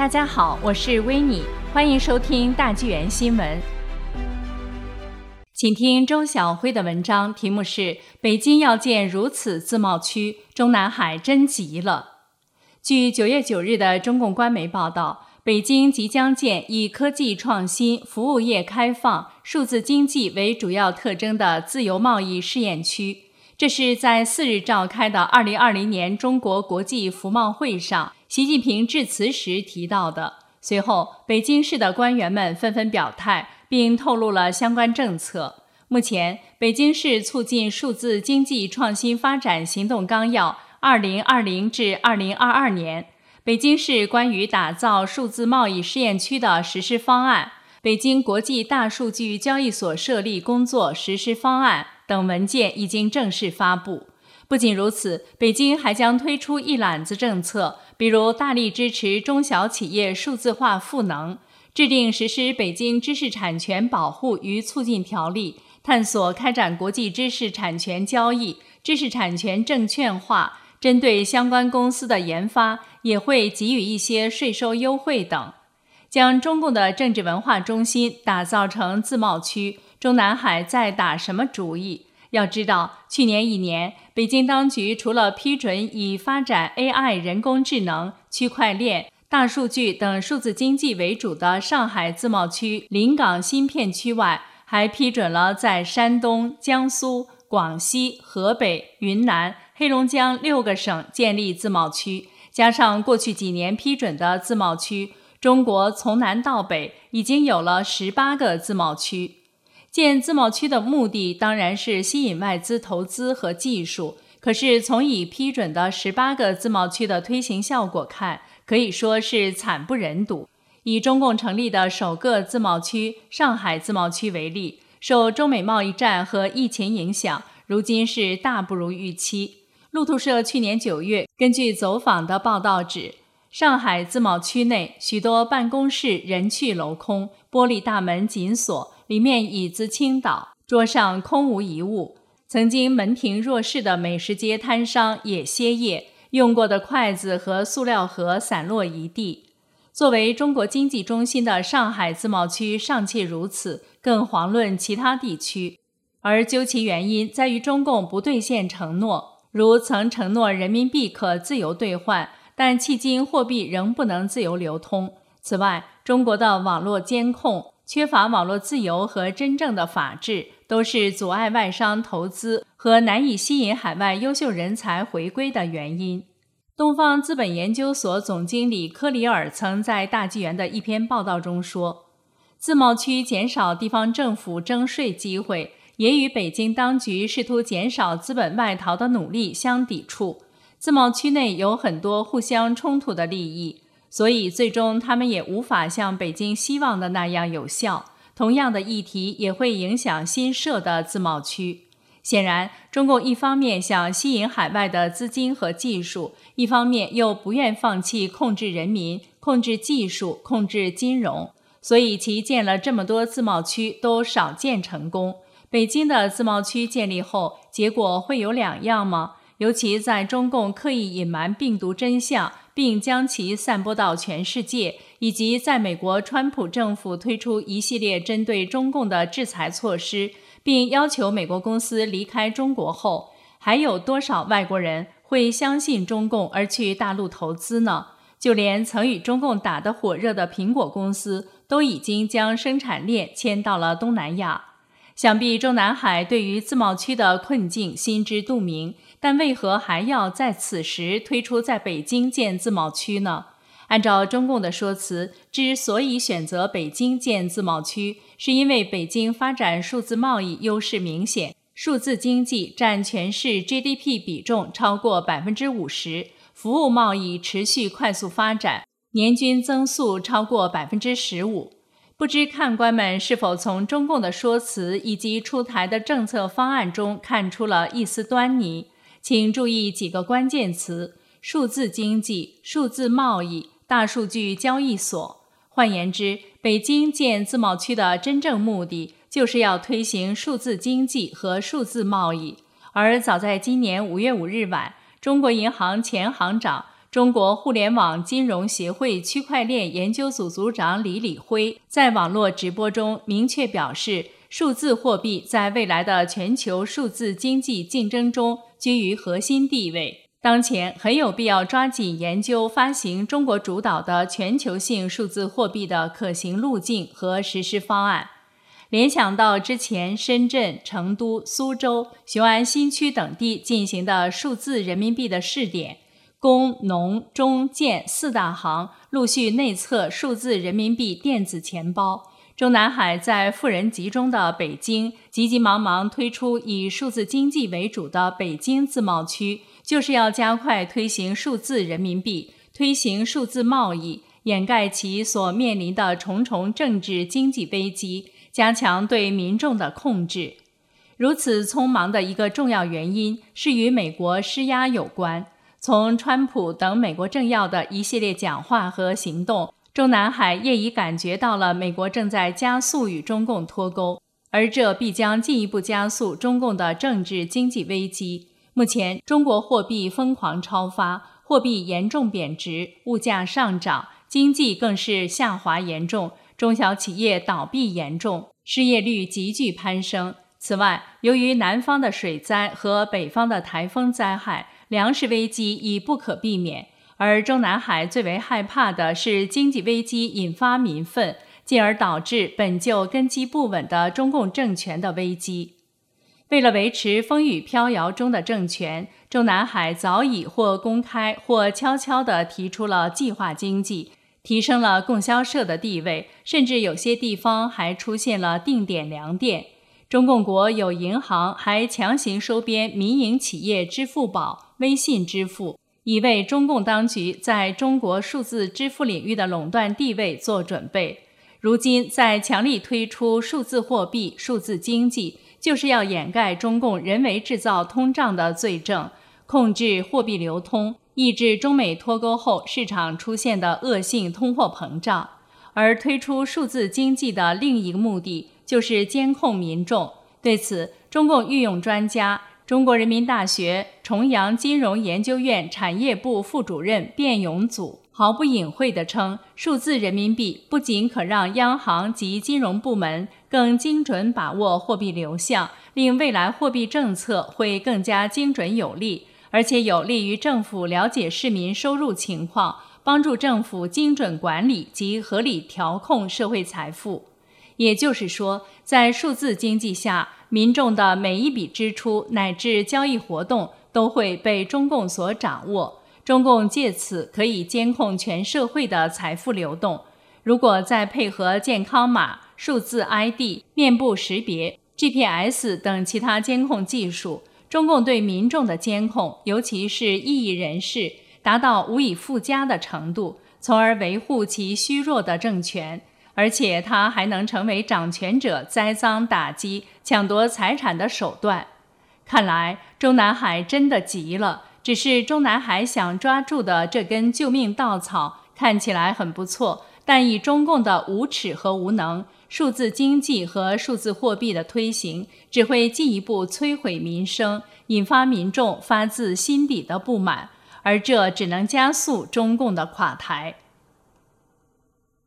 大家好，我是维尼，欢迎收听大纪元新闻。请听周晓辉的文章，题目是《北京要建如此自贸区，中南海真急了》。据九月九日的中共官媒报道，北京即将建以科技创新、服务业开放、数字经济为主要特征的自由贸易试验区。这是在四日召开的二零二零年中国国际服贸会上，习近平致辞时提到的。随后，北京市的官员们纷纷表态，并透露了相关政策。目前，北京市促进数字经济创新发展行动纲要（二零二零至二零二二年）、北京市关于打造数字贸易试验区的实施方案、北京国际大数据交易所设立工作实施方案。等文件已经正式发布。不仅如此，北京还将推出一揽子政策，比如大力支持中小企业数字化赋能，制定实施《北京知识产权保护与促进条例》，探索开展国际知识产权交易、知识产权证券化。针对相关公司的研发，也会给予一些税收优惠等，将中共的政治文化中心打造成自贸区。中南海在打什么主意？要知道，去年一年，北京当局除了批准以发展 AI、人工智能、区块链、大数据等数字经济为主的上海自贸区临港新片区外，还批准了在山东、江苏、广西、河北、云南、黑龙江六个省建立自贸区。加上过去几年批准的自贸区，中国从南到北已经有了十八个自贸区。建自贸区的目的当然是吸引外资投资和技术，可是从已批准的十八个自贸区的推行效果看，可以说是惨不忍睹。以中共成立的首个自贸区上海自贸区为例，受中美贸易战和疫情影响，如今是大不如预期。路透社去年九月根据走访的报道指，上海自贸区内许多办公室人去楼空，玻璃大门紧锁。里面椅子倾倒，桌上空无一物。曾经门庭若市的美食街摊商也歇业，用过的筷子和塑料盒散落一地。作为中国经济中心的上海自贸区尚且如此，更遑论其他地区。而究其原因，在于中共不兑现承诺，如曾承诺人民币可自由兑换，但迄今货币仍不能自由流通。此外，中国的网络监控。缺乏网络自由和真正的法治，都是阻碍外商投资和难以吸引海外优秀人才回归的原因。东方资本研究所总经理科里尔曾在大纪元的一篇报道中说：“自贸区减少地方政府征税机会，也与北京当局试图减少资本外逃的努力相抵触。自贸区内有很多互相冲突的利益。”所以，最终他们也无法像北京希望的那样有效。同样的议题也会影响新设的自贸区。显然，中共一方面想吸引海外的资金和技术，一方面又不愿放弃控制人民、控制技术、控制金融。所以，其建了这么多自贸区都少见成功。北京的自贸区建立后，结果会有两样吗？尤其在中共刻意隐瞒病毒真相。并将其散播到全世界，以及在美国川普政府推出一系列针对中共的制裁措施，并要求美国公司离开中国后，还有多少外国人会相信中共而去大陆投资呢？就连曾与中共打得火热的苹果公司，都已经将生产链迁到了东南亚。想必中南海对于自贸区的困境心知肚明。但为何还要在此时推出在北京建自贸区呢？按照中共的说辞，之所以选择北京建自贸区，是因为北京发展数字贸易优势明显，数字经济占全市 GDP 比重超过百分之五十，服务贸易持续快速发展，年均增速超过百分之十五。不知看官们是否从中共的说辞以及出台的政策方案中看出了一丝端倪？请注意几个关键词：数字经济、数字贸易、大数据交易所。换言之，北京建自贸区的真正目的就是要推行数字经济和数字贸易。而早在今年五月五日晚，中国银行前行长、中国互联网金融协会区块链研究组组长李李辉在网络直播中明确表示，数字货币在未来的全球数字经济竞争中居于核心地位。当前很有必要抓紧研究发行中国主导的全球性数字货币的可行路径和实施方案。联想到之前深圳、成都、苏州、雄安新区等地进行的数字人民币的试点。工农中建四大行陆续内测数字人民币电子钱包，中南海在富人集中的北京，急急忙忙推出以数字经济为主的北京自贸区，就是要加快推行数字人民币，推行数字贸易，掩盖其所面临的重重政治经济危机，加强对民众的控制。如此匆忙的一个重要原因是与美国施压有关。从川普等美国政要的一系列讲话和行动，中南海业已感觉到了美国正在加速与中共脱钩，而这必将进一步加速中共的政治经济危机。目前，中国货币疯狂超发，货币严重贬值，物价上涨，经济更是下滑严重，中小企业倒闭严重，失业率急剧攀升。此外，由于南方的水灾和北方的台风灾害。粮食危机已不可避免，而中南海最为害怕的是经济危机引发民愤，进而导致本就根基不稳的中共政权的危机。为了维持风雨飘摇中的政权，中南海早已或公开或悄悄地提出了计划经济，提升了供销社的地位，甚至有些地方还出现了定点粮店。中共国有银行还强行收编民营企业支付宝、微信支付，以为中共当局在中国数字支付领域的垄断地位做准备。如今在强力推出数字货币、数字经济，就是要掩盖中共人为制造通胀的罪证，控制货币流通，抑制中美脱钩后市场出现的恶性通货膨胀。而推出数字经济的另一个目的。就是监控民众。对此，中共御用专家、中国人民大学重阳金融研究院产业部副主任卞永祖毫不隐晦地称：“数字人民币不仅可让央行及金融部门更精准把握货币流向，令未来货币政策会更加精准有力，而且有利于政府了解市民收入情况，帮助政府精准管理及合理调控社会财富。”也就是说，在数字经济下，民众的每一笔支出乃至交易活动都会被中共所掌握。中共借此可以监控全社会的财富流动。如果再配合健康码、数字 ID、面部识别、GPS 等其他监控技术，中共对民众的监控，尤其是异议人士，达到无以复加的程度，从而维护其虚弱的政权。而且，它还能成为掌权者栽赃打击、抢夺财产的手段。看来，中南海真的急了。只是中南海想抓住的这根救命稻草看起来很不错，但以中共的无耻和无能，数字经济和数字货币的推行只会进一步摧毁民生，引发民众发自心底的不满，而这只能加速中共的垮台。